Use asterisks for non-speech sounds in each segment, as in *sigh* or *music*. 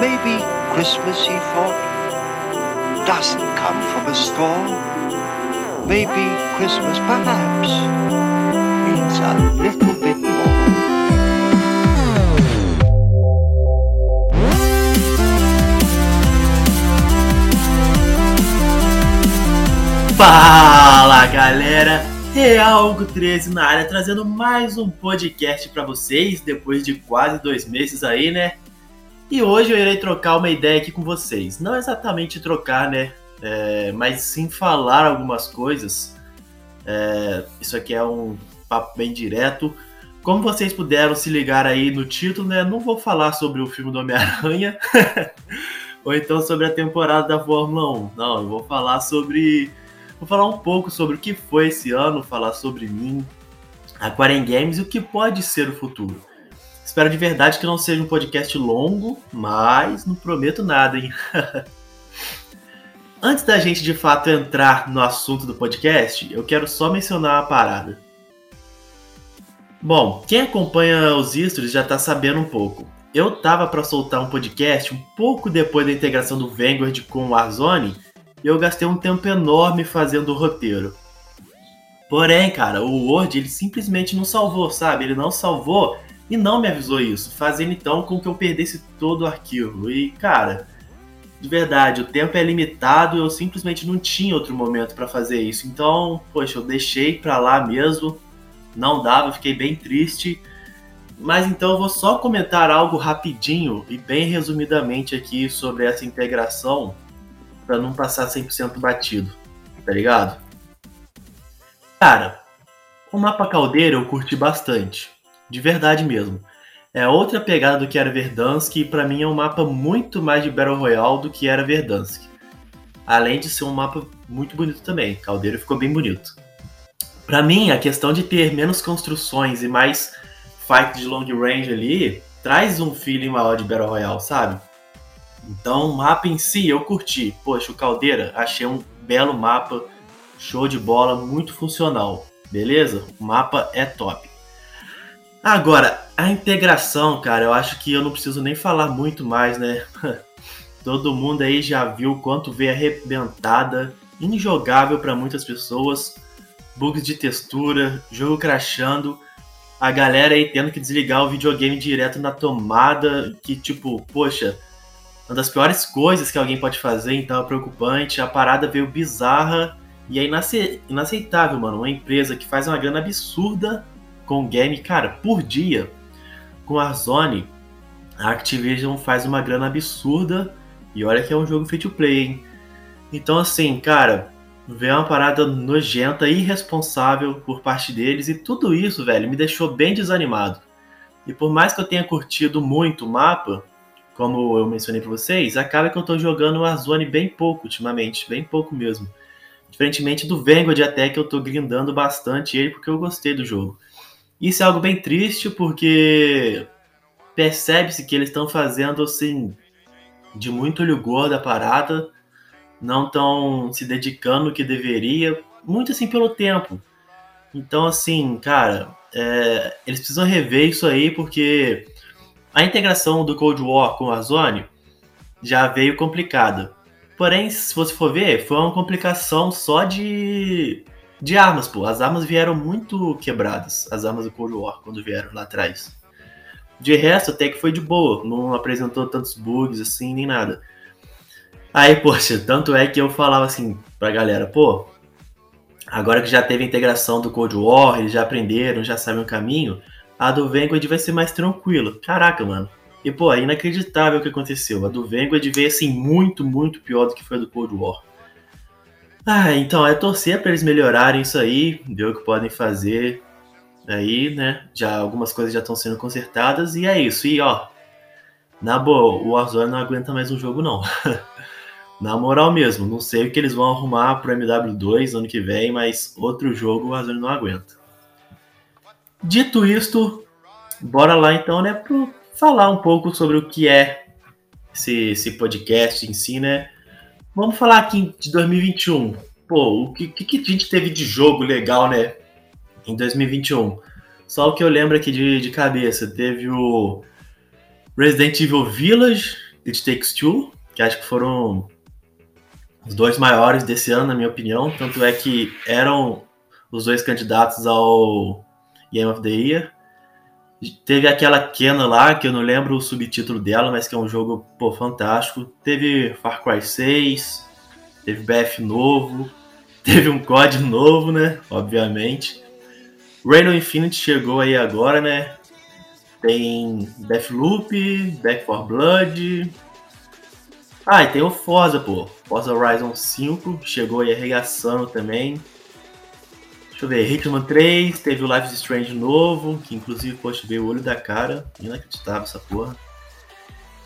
Maybe Christmas, he thought, doesn't come from a store. Maybe Christmas, perhaps, means a little bit more. Fala galera, Realgo 13 na área, trazendo mais um podcast para vocês depois de quase dois meses aí, né? E hoje eu irei trocar uma ideia aqui com vocês. Não exatamente trocar, né? É, mas sim falar algumas coisas. É, isso aqui é um papo bem direto. Como vocês puderam se ligar aí no título, né? Não vou falar sobre o filme do Homem-Aranha. *laughs* ou então sobre a temporada da Fórmula 1. Não, eu vou falar sobre. Vou falar um pouco sobre o que foi esse ano, falar sobre mim, Aquarium Games e o que pode ser o futuro. Espero de verdade que não seja um podcast longo, mas não prometo nada, hein? *laughs* Antes da gente de fato entrar no assunto do podcast, eu quero só mencionar uma parada. Bom, quem acompanha os Istros já tá sabendo um pouco. Eu tava para soltar um podcast um pouco depois da integração do Vanguard com o Warzone e eu gastei um tempo enorme fazendo o roteiro. Porém, cara, o Word ele simplesmente não salvou, sabe? Ele não salvou e não me avisou isso, fazendo então com que eu perdesse todo o arquivo. E, cara, de verdade, o tempo é limitado, eu simplesmente não tinha outro momento para fazer isso. Então, poxa, eu deixei para lá mesmo, não dava, fiquei bem triste. Mas então eu vou só comentar algo rapidinho e bem resumidamente aqui sobre essa integração para não passar 100% batido, tá ligado? Cara, o mapa caldeira eu curti bastante de verdade mesmo. É outra pegada do que era Verdansk e para mim é um mapa muito mais de Battle Royale do que era Verdansk. Além de ser um mapa muito bonito também, Caldeiro ficou bem bonito. Para mim, a questão de ter menos construções e mais fight de long range ali traz um feeling maior de Battle Royale, sabe? Então, o mapa em si eu curti. Poxa, o Caldeira, achei um belo mapa, show de bola, muito funcional. Beleza? O mapa é top. Agora, a integração, cara, eu acho que eu não preciso nem falar muito mais, né? *laughs* Todo mundo aí já viu quanto veio arrebentada, injogável para muitas pessoas, bugs de textura, jogo crashando, a galera aí tendo que desligar o videogame direto na tomada, que tipo, poxa, uma das piores coisas que alguém pode fazer, então é preocupante, a parada veio bizarra e é inaceitável, mano. Uma empresa que faz uma grana absurda com game, cara, por dia, com a Zone, a Activision faz uma grana absurda e olha que é um jogo free to play, hein? Então, assim, cara, vê uma parada nojenta irresponsável por parte deles e tudo isso, velho, me deixou bem desanimado. E por mais que eu tenha curtido muito o mapa, como eu mencionei para vocês, acaba que eu tô jogando a Zone bem pouco ultimamente, bem pouco mesmo. Diferentemente do Vanguard até que eu tô grindando bastante ele porque eu gostei do jogo. Isso é algo bem triste porque percebe-se que eles estão fazendo assim de muito olho gordo a parada, não estão se dedicando o que deveria, muito assim pelo tempo. Então assim, cara, é, eles precisam rever isso aí porque a integração do Cold War com a Zone já veio complicada. Porém, se você for ver, foi uma complicação só de de armas, pô. As armas vieram muito quebradas, as armas do Cold War, quando vieram lá atrás. De resto, até que foi de boa, não apresentou tantos bugs assim, nem nada. Aí, poxa, tanto é que eu falava assim pra galera, pô, agora que já teve a integração do Cold War, eles já aprenderam, já sabem o caminho, a do Vanguard vai ser mais tranquila. Caraca, mano. E, pô, é inacreditável o que aconteceu. A do Vanguard veio, assim, muito, muito pior do que foi a do Cold War. Ah, então é torcer para eles melhorarem isso aí, ver o que podem fazer aí, né? Já algumas coisas já estão sendo consertadas e é isso. E ó, na boa, o Warzone não aguenta mais um jogo não. *laughs* na moral mesmo, não sei o que eles vão arrumar pro MW2 ano que vem, mas outro jogo o Warzone não aguenta. Dito isto, bora lá então, né, pro falar um pouco sobre o que é esse, esse podcast em si, né? Vamos falar aqui de 2021. Pô, o que, que a gente teve de jogo legal, né? Em 2021. Só o que eu lembro aqui de, de cabeça. Teve o Resident Evil Village, It Takes Two, que acho que foram os dois maiores desse ano, na minha opinião. Tanto é que eram os dois candidatos ao Game of the Year. Teve aquela Kena lá, que eu não lembro o subtítulo dela, mas que é um jogo pô, fantástico. Teve Far Cry 6, teve BF novo, *laughs* teve um COD novo, né? Obviamente. Rainbow Infinite chegou aí agora, né? Tem Deathloop, Back 4 Blood. Ah, e tem o Forza, pô. Forza Horizon 5 chegou aí arregaçando também. Deixa eu ver, Hitman 3, teve o Life is Strange novo, que inclusive, poxa, veio o olho da cara. Inacreditável essa porra.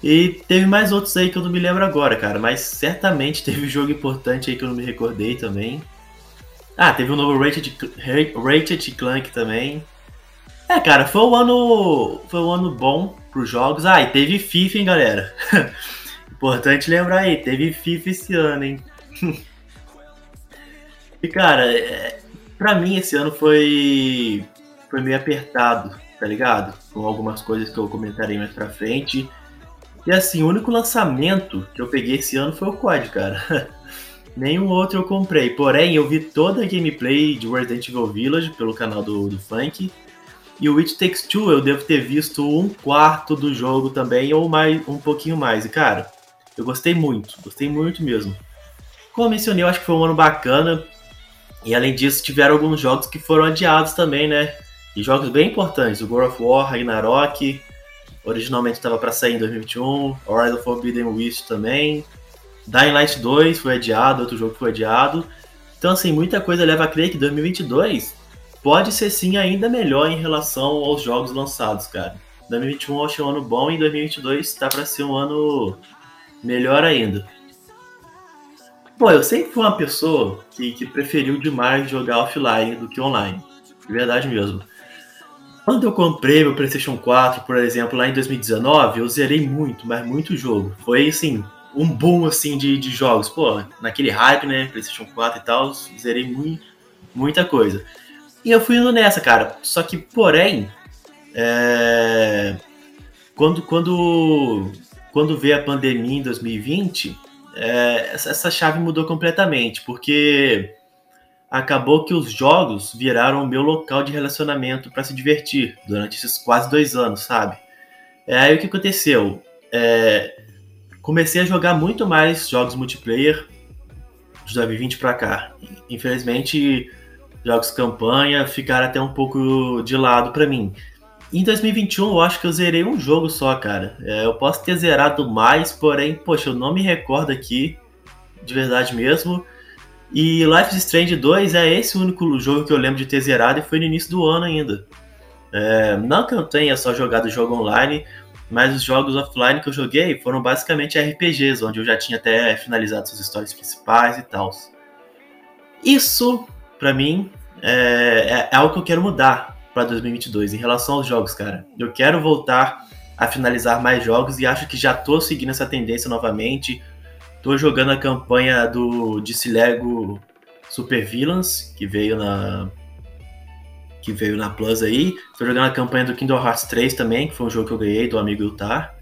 E teve mais outros aí que eu não me lembro agora, cara. Mas certamente *laughs* teve um jogo importante aí que eu não me recordei também. Ah, teve o um novo Ratchet, Ratchet Clank também. É, cara, foi um ano. Foi um ano bom pros jogos. Ah, e teve FIFA, hein, galera? *laughs* Importante lembrar aí, teve FIFA esse ano, hein? *laughs* e cara, é, Pra mim, esse ano foi, foi meio apertado, tá ligado? Com algumas coisas que eu comentarei mais pra frente. E assim, o único lançamento que eu peguei esse ano foi o COD, cara. *laughs* Nenhum outro eu comprei. Porém, eu vi toda a gameplay de Resident Evil Village pelo canal do, do Funk. E o It Takes Two eu devo ter visto um quarto do jogo também, ou mais um pouquinho mais. E cara, eu gostei muito, gostei muito mesmo. Como eu mencionei, eu acho que foi um ano bacana. E além disso, tiveram alguns jogos que foram adiados também, né? E jogos bem importantes, o God of War, Ragnarok, originalmente estava para sair em 2021, Horizon Forbidden West também, Dying Light 2 foi adiado, outro jogo foi adiado. Então, assim, muita coisa leva a crer que 2022 pode ser sim ainda melhor em relação aos jogos lançados, cara. 2021 eu achei um ano bom e 2022 está para ser um ano melhor ainda. Pô, eu sempre fui uma pessoa que, que preferiu demais jogar offline do que online. De verdade mesmo. Quando eu comprei meu PlayStation 4, por exemplo, lá em 2019, eu zerei muito, mas muito jogo. Foi assim, um boom assim de, de jogos. Pô, naquele hype, né? PlayStation 4 e tal, zerei muita coisa. E eu fui indo nessa, cara. Só que, porém, é... quando, quando, quando veio a pandemia em 2020, é, essa chave mudou completamente, porque acabou que os jogos viraram o meu local de relacionamento para se divertir durante esses quase dois anos, sabe? É, aí o que aconteceu? É, comecei a jogar muito mais jogos multiplayer de 2020 para cá. Infelizmente, jogos campanha ficaram até um pouco de lado para mim. Em 2021, eu acho que eu zerei um jogo só, cara. É, eu posso ter zerado mais, porém, poxa, eu não me recordo aqui, de verdade mesmo. E Life is Strange 2 é esse único jogo que eu lembro de ter zerado e foi no início do ano ainda. É, não que eu tenha só jogado jogo online, mas os jogos offline que eu joguei foram basicamente RPGs, onde eu já tinha até finalizado suas histórias principais e tal. Isso, para mim, é, é algo que eu quero mudar para 2022 em relação aos jogos, cara. Eu quero voltar a finalizar mais jogos e acho que já tô seguindo essa tendência novamente. Tô jogando a campanha do DC Lego Super Villains, que veio na que veio na Plus aí. Tô jogando a campanha do Kingdom Hearts 3 também, que foi um jogo que eu ganhei do amigo Iltar.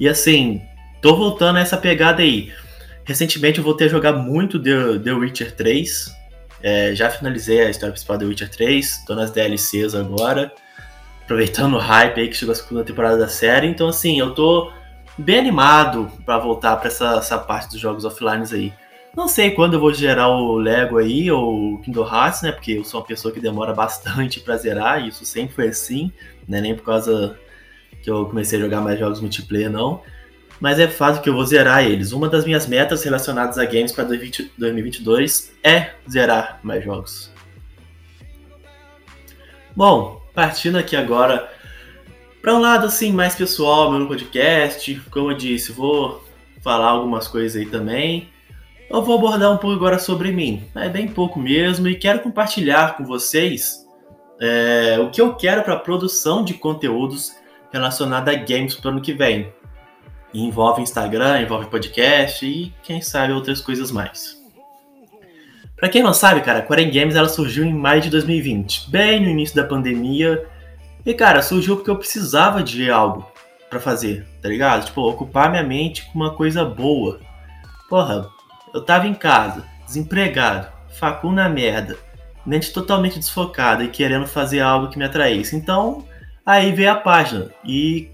E assim, tô voltando a essa pegada aí. Recentemente eu voltei a jogar muito The, The Witcher 3. É, já finalizei a história principal do Witcher 3, tô nas DLCs agora, aproveitando o hype aí que chegou a segunda temporada da série. Então, assim, eu tô bem animado para voltar para essa, essa parte dos jogos offline aí. Não sei quando eu vou gerar o Lego aí, ou o Kingdom Hearts, né? Porque eu sou uma pessoa que demora bastante pra zerar, e isso sempre foi assim, né? Nem por causa que eu comecei a jogar mais jogos multiplayer, não mas é fato que eu vou zerar eles. Uma das minhas metas relacionadas a games para 2022 é zerar mais jogos. Bom, partindo aqui agora para um lado assim mais pessoal, meu podcast, como eu disse, vou falar algumas coisas aí também. Eu vou abordar um pouco agora sobre mim, é bem pouco mesmo, e quero compartilhar com vocês é, o que eu quero para a produção de conteúdos relacionados a games para o ano que vem. Envolve Instagram, envolve podcast e quem sabe outras coisas mais. Para quem não sabe, cara, a Quarem Games ela surgiu em maio de 2020, bem no início da pandemia. E cara, surgiu porque eu precisava de algo para fazer, tá ligado? Tipo, ocupar minha mente com uma coisa boa. Porra, eu tava em casa, desempregado, facu na merda, mente totalmente desfocada e querendo fazer algo que me atraísse. Então, aí veio a página. E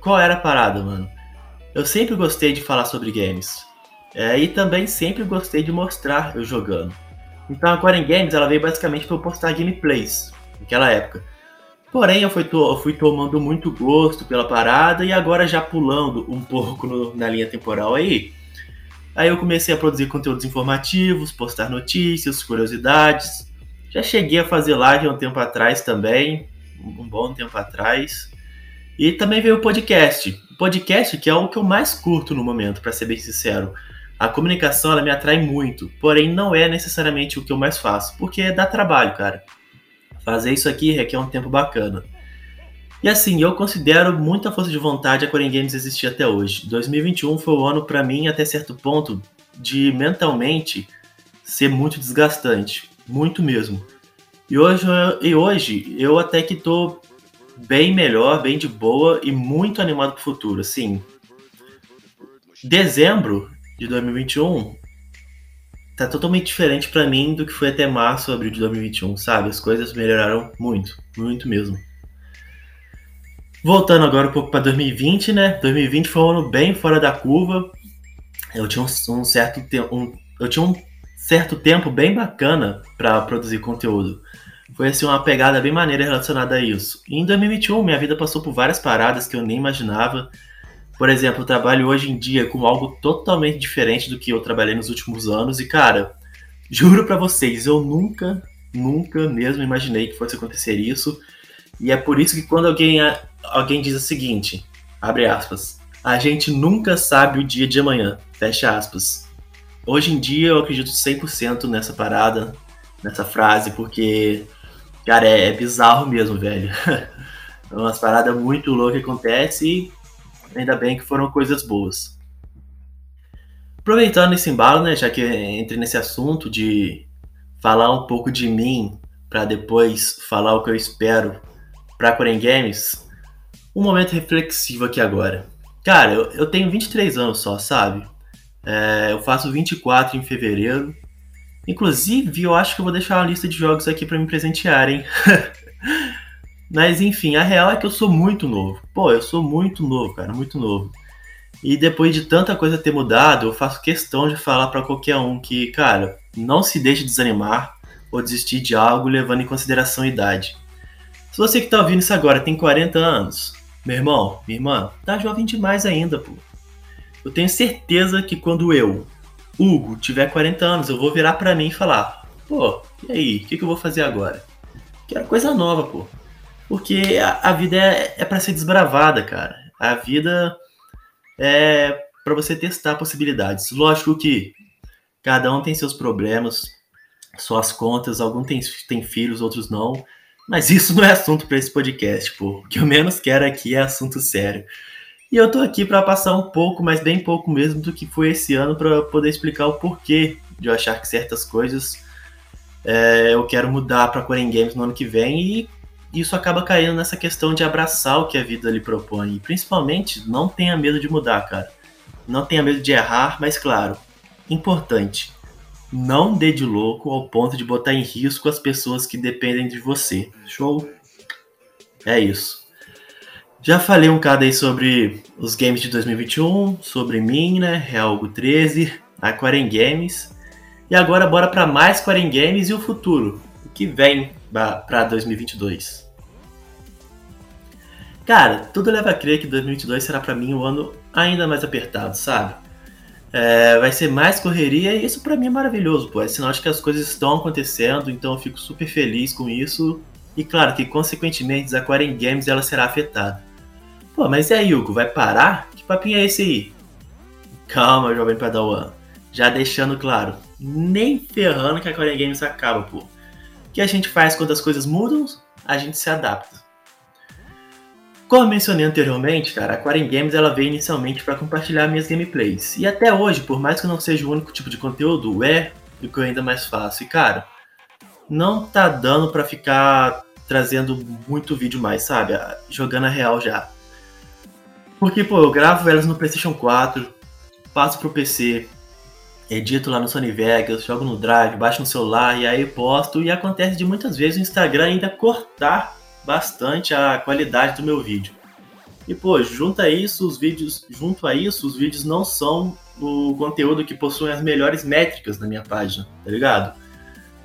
qual era a parada, mano? Eu sempre gostei de falar sobre games. É, e também sempre gostei de mostrar eu jogando. Então a Quarren Games ela veio basicamente para eu postar gameplays naquela época. Porém, eu fui, to eu fui, tomando muito gosto pela parada e agora já pulando um *laughs* pouco no, na linha temporal aí. Aí eu comecei a produzir conteúdos informativos, postar notícias, curiosidades. Já cheguei a fazer live há um tempo atrás também, um bom tempo atrás. E também veio o podcast. O podcast que é o que eu mais curto no momento, para ser bem sincero. A comunicação ela me atrai muito, porém não é necessariamente o que eu mais faço, porque dá trabalho, cara. Fazer isso aqui requer um tempo bacana. E assim, eu considero muita força de vontade a Core Games existir até hoje. 2021 foi o ano para mim até certo ponto de mentalmente ser muito desgastante, muito mesmo. E hoje, e hoje eu até que tô bem melhor, bem de boa e muito animado pro futuro. Assim, dezembro de 2021 tá totalmente diferente para mim do que foi até março, abril de 2021, sabe? As coisas melhoraram muito, muito mesmo. Voltando agora um pouco para 2020, né? 2020 foi um ano bem fora da curva. Eu tinha um, um certo tempo, um, eu tinha um certo tempo bem bacana para produzir conteúdo. Foi assim uma pegada bem maneira relacionada a isso. E em 2021 minha vida passou por várias paradas que eu nem imaginava. Por exemplo, eu trabalho hoje em dia com algo totalmente diferente do que eu trabalhei nos últimos anos e, cara, juro para vocês, eu nunca, nunca mesmo imaginei que fosse acontecer isso. E é por isso que quando alguém, alguém diz o seguinte, abre aspas, a gente nunca sabe o dia de amanhã, fecha aspas. Hoje em dia eu acredito 100% nessa parada, nessa frase, porque, cara, é, é bizarro mesmo, velho. *laughs* é umas paradas muito loucas que acontecem e ainda bem que foram coisas boas. Aproveitando esse embalo, né, já que entrei nesse assunto de falar um pouco de mim para depois falar o que eu espero para Korean Games, um momento reflexivo aqui agora. Cara, eu, eu tenho 23 anos só, sabe? É, eu faço 24 em fevereiro. Inclusive, eu acho que eu vou deixar uma lista de jogos aqui para me presentearem. *laughs* Mas enfim, a real é que eu sou muito novo. Pô, eu sou muito novo, cara, muito novo. E depois de tanta coisa ter mudado, eu faço questão de falar para qualquer um que, cara, não se deixe desanimar ou desistir de algo levando em consideração a idade. Se você que tá ouvindo isso agora tem 40 anos, meu irmão, minha irmã, tá jovem demais ainda, pô. Eu tenho certeza que quando eu, Hugo, tiver 40 anos, eu vou virar para mim e falar: pô, e aí, o que, que eu vou fazer agora? Quero coisa nova, pô. Porque a, a vida é, é para ser desbravada, cara. A vida é para você testar possibilidades. Lógico que cada um tem seus problemas, suas contas, alguns têm, têm filhos, outros não. Mas isso não é assunto para esse podcast, pô. O que eu menos quero aqui é assunto sério. E eu tô aqui para passar um pouco, mas bem pouco mesmo, do que foi esse ano para poder explicar o porquê de eu achar que certas coisas é, eu quero mudar para Corean Games no ano que vem e isso acaba caindo nessa questão de abraçar o que a vida lhe propõe. E principalmente, não tenha medo de mudar, cara. Não tenha medo de errar, mas claro, importante, não dê de louco ao ponto de botar em risco as pessoas que dependem de você. Show? É isso. Já falei um bocado aí sobre os games de 2021, sobre mim, né? Realgo 13, Aquarian Games. E agora bora para mais Aquarian Games e o futuro, o que vem para 2022. Cara, tudo leva a crer que 2022 será para mim um ano ainda mais apertado, sabe? É, vai ser mais correria e isso para mim é maravilhoso, pô. É sinal de que as coisas estão acontecendo, então eu fico super feliz com isso. E claro que, consequentemente, a Aquarian Games ela será afetada. Pô, mas e aí, Hugo, vai parar? Que papinho é esse aí? Calma, jovem Padawan. Já deixando claro, nem ferrando que a Aquarian Games acaba, pô. O que a gente faz quando as coisas mudam? A gente se adapta. Como mencionei anteriormente, cara, a Aquarium Games ela veio inicialmente para compartilhar minhas gameplays. E até hoje, por mais que não seja o único tipo de conteúdo, é o que eu ainda mais faço. E cara, não tá dando para ficar trazendo muito vídeo mais, sabe? Jogando a real já. Porque, pô, eu gravo elas no PlayStation 4, passo pro PC, edito lá no Sony Vegas, jogo no Drive, baixo no celular e aí posto. E acontece de muitas vezes o Instagram ainda cortar bastante a qualidade do meu vídeo. E pô, junto a isso, os vídeos, junto a isso, os vídeos não são o conteúdo que possui as melhores métricas na minha página, tá ligado?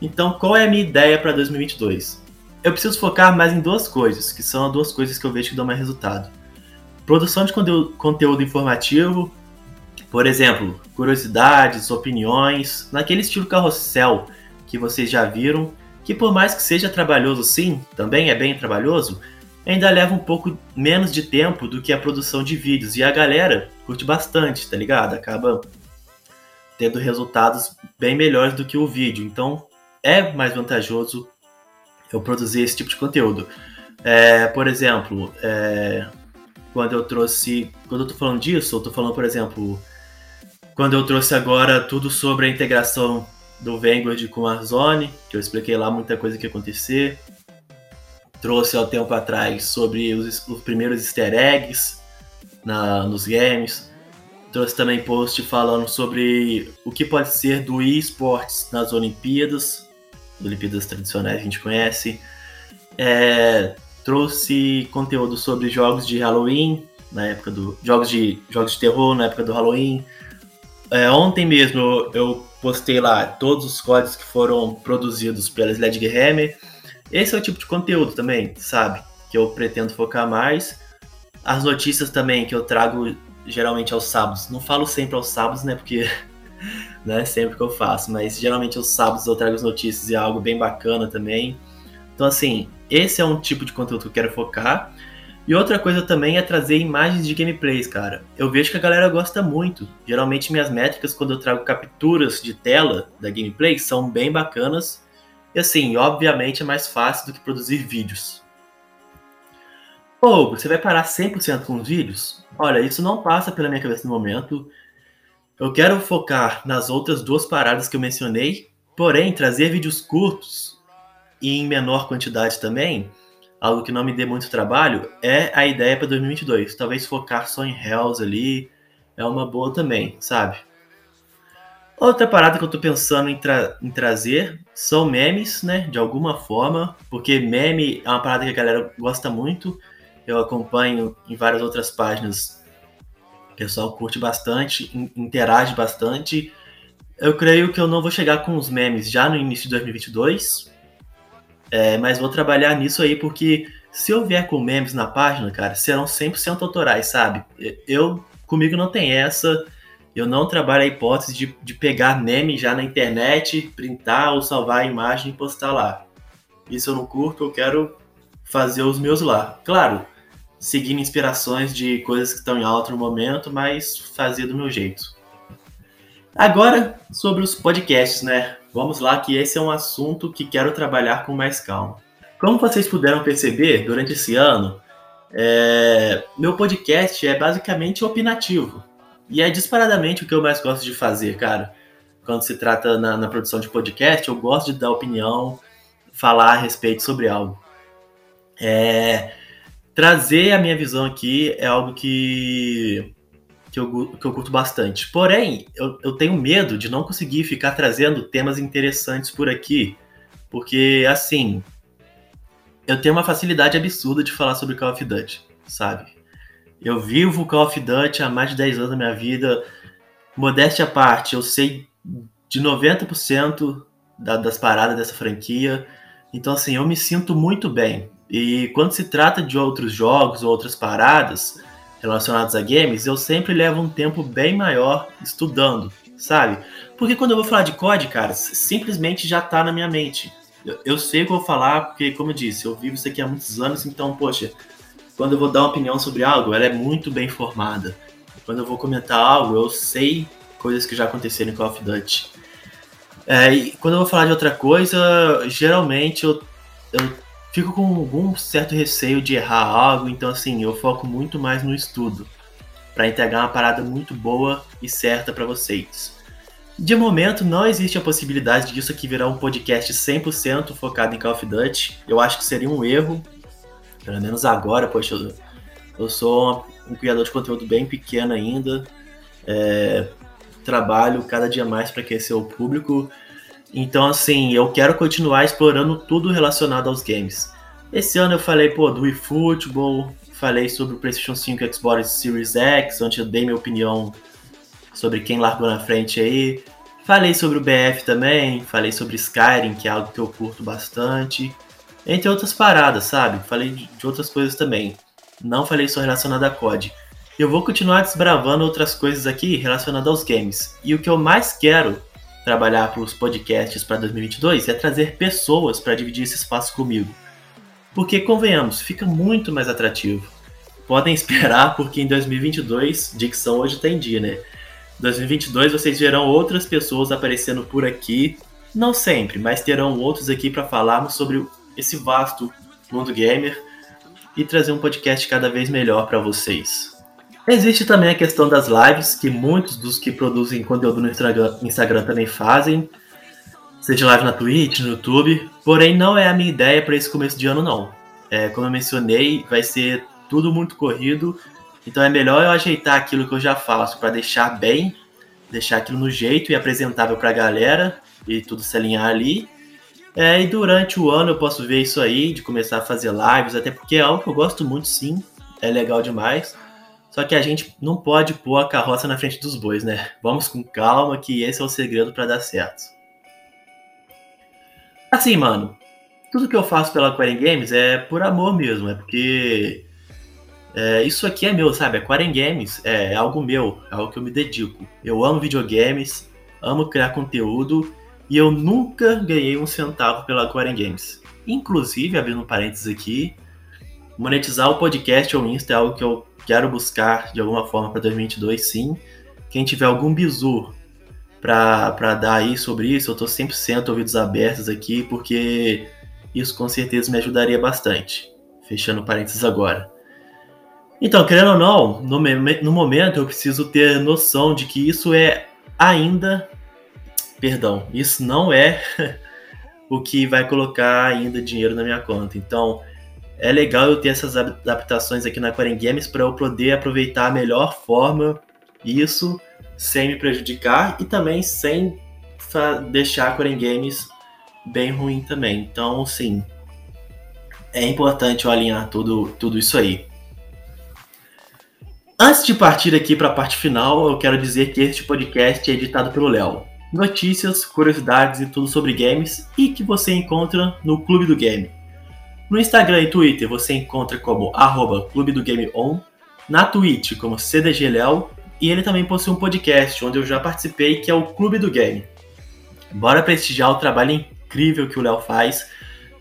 Então, qual é a minha ideia para 2022? Eu preciso focar mais em duas coisas, que são as duas coisas que eu vejo que dão mais resultado. Produção de conteúdo, informativo, por exemplo, curiosidades, opiniões, naquele estilo carrossel que vocês já viram, que por mais que seja trabalhoso sim, também é bem trabalhoso, ainda leva um pouco menos de tempo do que a produção de vídeos. E a galera curte bastante, tá ligado? Acaba tendo resultados bem melhores do que o vídeo. Então é mais vantajoso eu produzir esse tipo de conteúdo. É, por exemplo, é, quando eu trouxe. Quando eu tô falando disso, eu tô falando, por exemplo, quando eu trouxe agora tudo sobre a integração do Vanguard com a Zone, que eu expliquei lá muita coisa que ia acontecer. Trouxe há um tempo atrás sobre os, os primeiros easter eggs na, nos games. Trouxe também post falando sobre o que pode ser do esportes nas Olimpíadas, Olimpíadas tradicionais a gente conhece. É, trouxe conteúdo sobre jogos de Halloween, na época do. jogos de, jogos de terror na época do Halloween. É, ontem mesmo eu postei lá todos os códigos que foram produzidos pela Sledgehammer. Esse é o tipo de conteúdo também, sabe? Que eu pretendo focar mais. As notícias também que eu trago geralmente aos sábados. Não falo sempre aos sábados, né? Porque *laughs* não é sempre que eu faço, mas geralmente aos sábados eu trago as notícias e é algo bem bacana também. Então, assim, esse é um tipo de conteúdo que eu quero focar. E outra coisa também é trazer imagens de gameplays, cara. Eu vejo que a galera gosta muito. Geralmente minhas métricas quando eu trago capturas de tela da gameplay são bem bacanas. E assim, obviamente é mais fácil do que produzir vídeos. Pô, você vai parar 100% com os vídeos? Olha, isso não passa pela minha cabeça no momento. Eu quero focar nas outras duas paradas que eu mencionei, porém trazer vídeos curtos e em menor quantidade também algo que não me dê muito trabalho, é a ideia para 2022. Talvez focar só em Hells ali é uma boa também, sabe? Outra parada que eu tô pensando em, tra em, trazer são memes, né? De alguma forma, porque meme é uma parada que a galera gosta muito. Eu acompanho em várias outras páginas. O pessoal curte bastante, interage bastante. Eu creio que eu não vou chegar com os memes já no início de 2022, é, mas vou trabalhar nisso aí porque se eu vier com memes na página, cara, serão 100% autorais, sabe? Eu, comigo não tem essa. Eu não trabalho a hipótese de, de pegar meme já na internet, printar ou salvar a imagem e postar lá. Isso eu não curto, eu quero fazer os meus lá. Claro, seguindo inspirações de coisas que estão em alta no momento, mas fazer do meu jeito. Agora, sobre os podcasts, né? Vamos lá, que esse é um assunto que quero trabalhar com mais calma. Como vocês puderam perceber durante esse ano, é... meu podcast é basicamente opinativo. E é disparadamente o que eu mais gosto de fazer, cara. Quando se trata na, na produção de podcast, eu gosto de dar opinião, falar a respeito sobre algo. É... Trazer a minha visão aqui é algo que que eu, que eu curto bastante. Porém, eu, eu tenho medo de não conseguir ficar trazendo temas interessantes por aqui, porque, assim, eu tenho uma facilidade absurda de falar sobre Call of Duty, sabe? Eu vivo Call of Duty há mais de 10 anos da minha vida. Modéstia à parte, eu sei de 90% da, das paradas dessa franquia. Então, assim, eu me sinto muito bem. E quando se trata de outros jogos ou outras paradas, relacionados a games, eu sempre levo um tempo bem maior estudando, sabe? Porque quando eu vou falar de COD, cara, simplesmente já tá na minha mente. Eu, eu sei o que eu vou falar, porque, como eu disse, eu vivo isso aqui há muitos anos, então, poxa, quando eu vou dar uma opinião sobre algo, ela é muito bem formada. Quando eu vou comentar algo, eu sei coisas que já aconteceram em Call of Duty. É, e quando eu vou falar de outra coisa, geralmente eu, eu fico com algum certo receio de errar algo, então assim, eu foco muito mais no estudo para entregar uma parada muito boa e certa para vocês. De momento, não existe a possibilidade disso aqui virar um podcast 100% focado em Call of Duty. Eu acho que seria um erro, pelo menos agora, poxa, eu, eu sou um criador de conteúdo bem pequeno ainda. É, trabalho cada dia mais para crescer o público. Então, assim, eu quero continuar explorando tudo relacionado aos games. Esse ano eu falei, pô, do eFootball, falei sobre o PlayStation 5 e Xbox Series X, onde eu dei minha opinião sobre quem largou na frente aí. Falei sobre o BF também, falei sobre Skyrim, que é algo que eu curto bastante. Entre outras paradas, sabe? Falei de outras coisas também. Não falei só relacionado a COD. Eu vou continuar desbravando outras coisas aqui relacionadas aos games. E o que eu mais quero trabalhar para os podcasts para 2022 é trazer pessoas para dividir esse espaço comigo. Porque, convenhamos, fica muito mais atrativo. Podem esperar, porque em 2022, dicção hoje tem dia, né? 2022 vocês verão outras pessoas aparecendo por aqui, não sempre, mas terão outros aqui para falarmos sobre esse vasto mundo gamer e trazer um podcast cada vez melhor para vocês. Existe também a questão das lives, que muitos dos que produzem conteúdo no Instagram, também fazem, seja live na Twitch, no YouTube, porém não é a minha ideia para esse começo de ano não. É, como eu mencionei, vai ser tudo muito corrido então é melhor eu ajeitar aquilo que eu já faço para deixar bem, deixar aquilo no jeito e apresentável para a galera e tudo se alinhar ali. É, e durante o ano eu posso ver isso aí, de começar a fazer lives, até porque é algo que eu gosto muito sim, é legal demais. Só que a gente não pode pôr a carroça na frente dos bois, né? Vamos com calma, que esse é o segredo para dar certo. Assim, mano, tudo que eu faço pela Aquarium Games é por amor mesmo, é porque é, isso aqui é meu, sabe? Aquarium Games é, é algo meu, é algo que eu me dedico. Eu amo videogames, amo criar conteúdo e eu nunca ganhei um centavo pela Aquarium Games. Inclusive, abrindo um parênteses aqui, monetizar o podcast ou o Insta é algo que eu quero buscar de alguma forma para 2022, sim. Quem tiver algum bizu para dar aí sobre isso, eu tô 100% ouvidos abertos aqui, porque isso com certeza me ajudaria bastante. Fechando parênteses agora. Então, querendo ou não, no, no momento eu preciso ter noção de que isso é ainda. Perdão, isso não é *laughs* o que vai colocar ainda dinheiro na minha conta. Então, é legal eu ter essas adaptações aqui na Aquarium Games para eu poder aproveitar a melhor forma isso sem me prejudicar e também sem deixar a Aquarium Games bem ruim também. Então, sim, é importante eu alinhar tudo, tudo isso aí. Antes de partir aqui para a parte final, eu quero dizer que este podcast é editado pelo Léo. Notícias, curiosidades e tudo sobre games e que você encontra no Clube do Game. No Instagram e Twitter você encontra como arroba Clube do Game On, na Twitch como CDGLéo e ele também possui um podcast onde eu já participei que é o Clube do Game. Bora prestigiar o trabalho incrível que o Léo faz,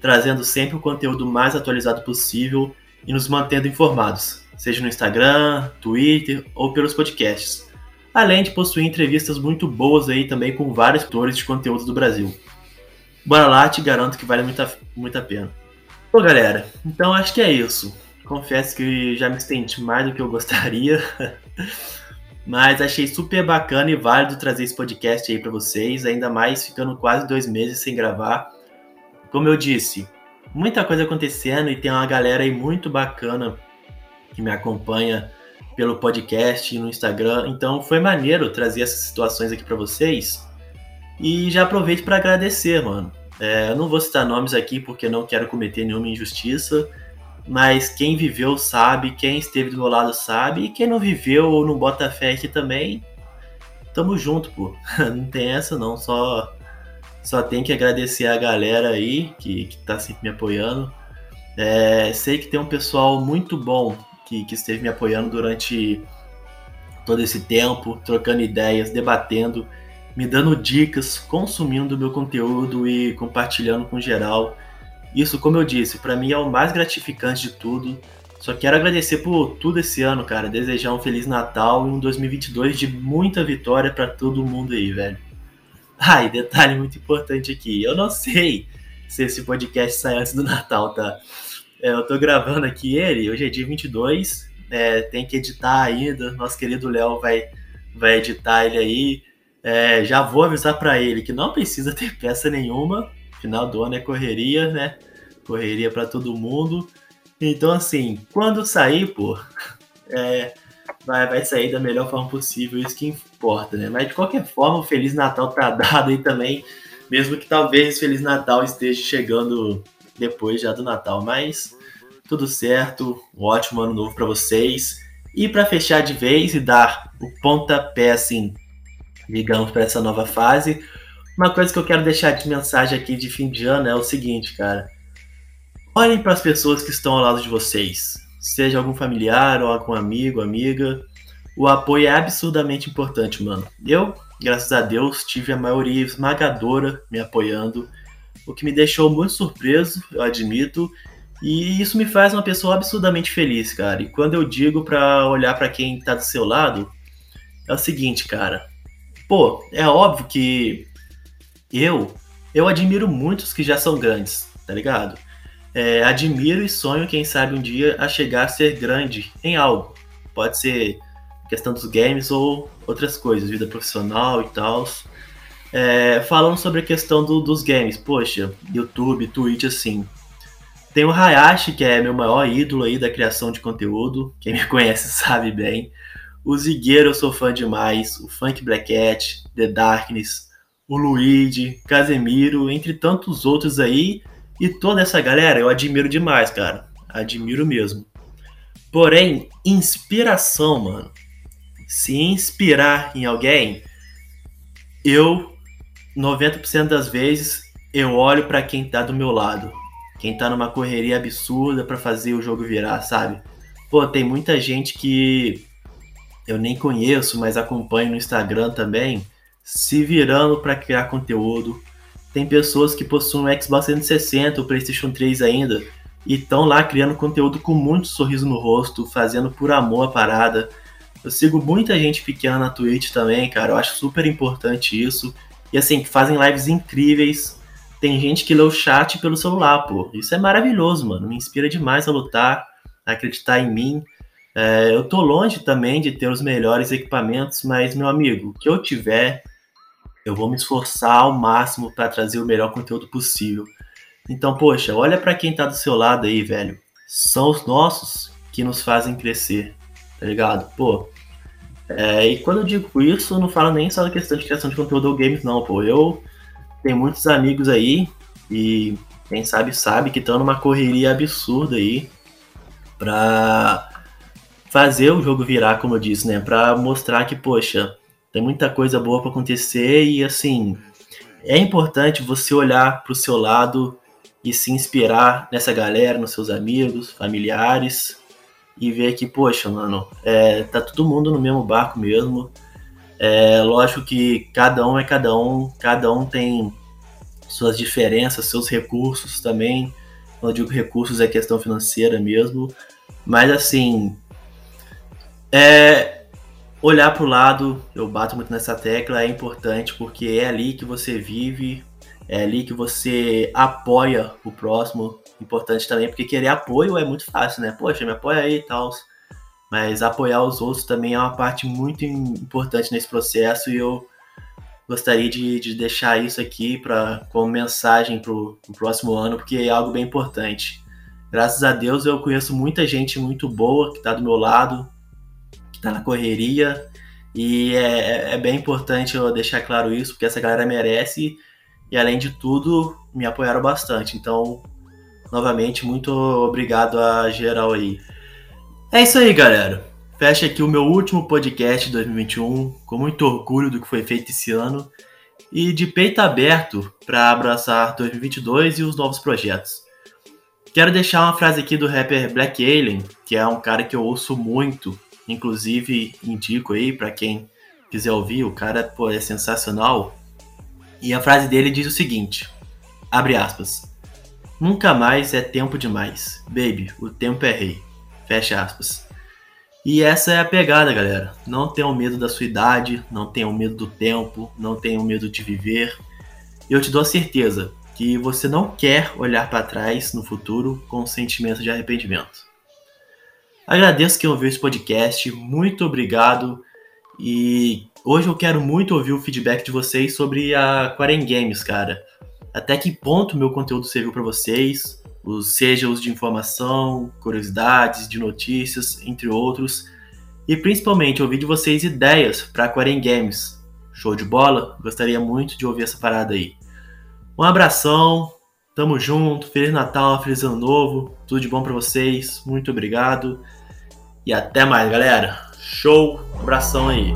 trazendo sempre o conteúdo mais atualizado possível e nos mantendo informados seja no Instagram, Twitter ou pelos podcasts. Além de possuir entrevistas muito boas aí também com vários autores de conteúdo do Brasil. Bora lá, te garanto que vale muito a, muito a pena. Bom, galera, então acho que é isso. Confesso que já me estendi mais do que eu gostaria. *laughs* Mas achei super bacana e válido trazer esse podcast aí para vocês, ainda mais ficando quase dois meses sem gravar. Como eu disse, muita coisa acontecendo e tem uma galera aí muito bacana que me acompanha pelo podcast e no Instagram. Então foi maneiro trazer essas situações aqui para vocês. E já aproveito para agradecer, mano. É, não vou citar nomes aqui porque não quero cometer nenhuma injustiça, mas quem viveu sabe, quem esteve do meu lado sabe, e quem não viveu ou não bota fé aqui também, tamo junto, pô. *laughs* Não tem essa não, só só tem que agradecer a galera aí que, que tá sempre me apoiando. É, sei que tem um pessoal muito bom que, que esteve me apoiando durante todo esse tempo, trocando ideias, debatendo, me dando dicas, consumindo meu conteúdo e compartilhando com geral. Isso, como eu disse, para mim é o mais gratificante de tudo. Só quero agradecer por tudo esse ano, cara. Desejar um feliz Natal e um 2022 de muita vitória para todo mundo aí, velho. Ah, e detalhe muito importante aqui, eu não sei se esse podcast sai antes do Natal, tá? É, eu tô gravando aqui ele, hoje é dia 22, é, tem que editar ainda, nosso querido Léo vai, vai editar ele aí. É, já vou avisar para ele que não precisa ter peça nenhuma, final do ano é correria, né? Correria para todo mundo. Então, assim, quando sair, pô, *laughs* é, vai, vai sair da melhor forma possível, isso que importa, né? Mas de qualquer forma, o Feliz Natal tá *laughs* dado aí também, mesmo que talvez Feliz Natal esteja chegando depois já do Natal, mas tudo certo, um ótimo ano novo para vocês. E para fechar de vez e dar o pontapé, assim, digamos, para essa nova fase, uma coisa que eu quero deixar de mensagem aqui de fim de ano é o seguinte, cara. Olhem para as pessoas que estão ao lado de vocês, seja algum familiar ou algum amigo, amiga. O apoio é absurdamente importante, mano. Eu, graças a Deus, tive a maioria esmagadora me apoiando, o que me deixou muito surpreso, eu admito, e isso me faz uma pessoa absurdamente feliz, cara. E quando eu digo para olhar para quem tá do seu lado, é o seguinte, cara. Pô, é óbvio que eu eu admiro muitos que já são grandes, tá ligado? É, admiro e sonho, quem sabe, um dia a chegar a ser grande em algo. Pode ser questão dos games ou outras coisas, vida profissional e tal. É, falando sobre a questão do, dos games, poxa, YouTube, Twitch, assim. Tem o Hayashi, que é meu maior ídolo aí da criação de conteúdo. Quem me *laughs* conhece sabe bem. O Zigueiro eu sou fã demais. O Funk Black Cat, The Darkness, o Luigi, Casemiro, entre tantos outros aí. E toda essa galera eu admiro demais, cara. Admiro mesmo. Porém, inspiração, mano. Se inspirar em alguém, eu 90% das vezes eu olho para quem tá do meu lado quem tá numa correria absurda para fazer o jogo virar, sabe? Pô, tem muita gente que eu nem conheço, mas acompanho no Instagram também, se virando para criar conteúdo. Tem pessoas que possuem o Xbox 360, o PlayStation 3 ainda, e estão lá criando conteúdo com muito sorriso no rosto, fazendo por amor a parada. Eu sigo muita gente pequena na Twitch também, cara. Eu acho super importante isso. E assim, que fazem lives incríveis, tem gente que lê o chat pelo celular, pô. Isso é maravilhoso, mano. Me inspira demais a lutar, a acreditar em mim. É, eu tô longe também de ter os melhores equipamentos, mas, meu amigo, o que eu tiver, eu vou me esforçar ao máximo para trazer o melhor conteúdo possível. Então, poxa, olha para quem tá do seu lado aí, velho. São os nossos que nos fazem crescer, tá ligado? Pô. É, e quando eu digo isso, eu não falo nem só da questão de criação de conteúdo ou games, não, pô. Eu tem muitos amigos aí e quem sabe sabe que estão numa correria absurda aí para fazer o jogo virar, como eu disse, né? Para mostrar que, poxa, tem muita coisa boa para acontecer e assim, é importante você olhar para o seu lado e se inspirar nessa galera, nos seus amigos, familiares e ver que, poxa, mano, é, tá todo mundo no mesmo barco mesmo. É lógico que cada um é cada um, cada um tem suas diferenças, seus recursos também. Quando eu digo recursos é questão financeira mesmo. Mas assim, é olhar para o lado, eu bato muito nessa tecla, é importante porque é ali que você vive, é ali que você apoia o próximo. Importante também, porque querer apoio é muito fácil, né? Poxa, me apoia aí e tal. Mas apoiar os outros também é uma parte muito importante nesse processo e eu gostaria de, de deixar isso aqui pra, como mensagem para o próximo ano, porque é algo bem importante. Graças a Deus eu conheço muita gente muito boa que está do meu lado, que está na correria, e é, é, é, bem importante eu deixar claro isso, porque essa galera merece e, além de tudo, me apoiaram bastante. Então, novamente, muito obrigado a geral aí. É isso aí, galera. Fecha aqui o meu último podcast de 2021, com muito orgulho do que foi feito esse ano e de peito aberto para abraçar 2022 e os novos projetos. Quero deixar uma frase aqui do rapper Black Alien, que é um cara que eu ouço muito, inclusive indico aí para quem quiser ouvir, o cara pô, é sensacional. E a frase dele diz o seguinte: abre aspas. Nunca mais é tempo demais. Baby, o tempo é rei. Fecha aspas. E essa é a pegada, galera. Não tenham medo da sua idade, não tenham medo do tempo, não tenham medo de viver. Eu te dou a certeza que você não quer olhar para trás no futuro com um sentimento de arrependimento. Agradeço quem ouviu esse podcast, muito obrigado e hoje eu quero muito ouvir o feedback de vocês sobre a Quaren Games, cara. Até que ponto meu conteúdo serviu para vocês, os, seja os de informação, curiosidades, de notícias, entre outros. E principalmente ouvir de vocês ideias para Aquarium Games. Show de bola? Gostaria muito de ouvir essa parada aí. Um abração, tamo junto, Feliz Natal, Feliz Ano Novo, tudo de bom para vocês, muito obrigado e até mais, galera. Show, abração aí.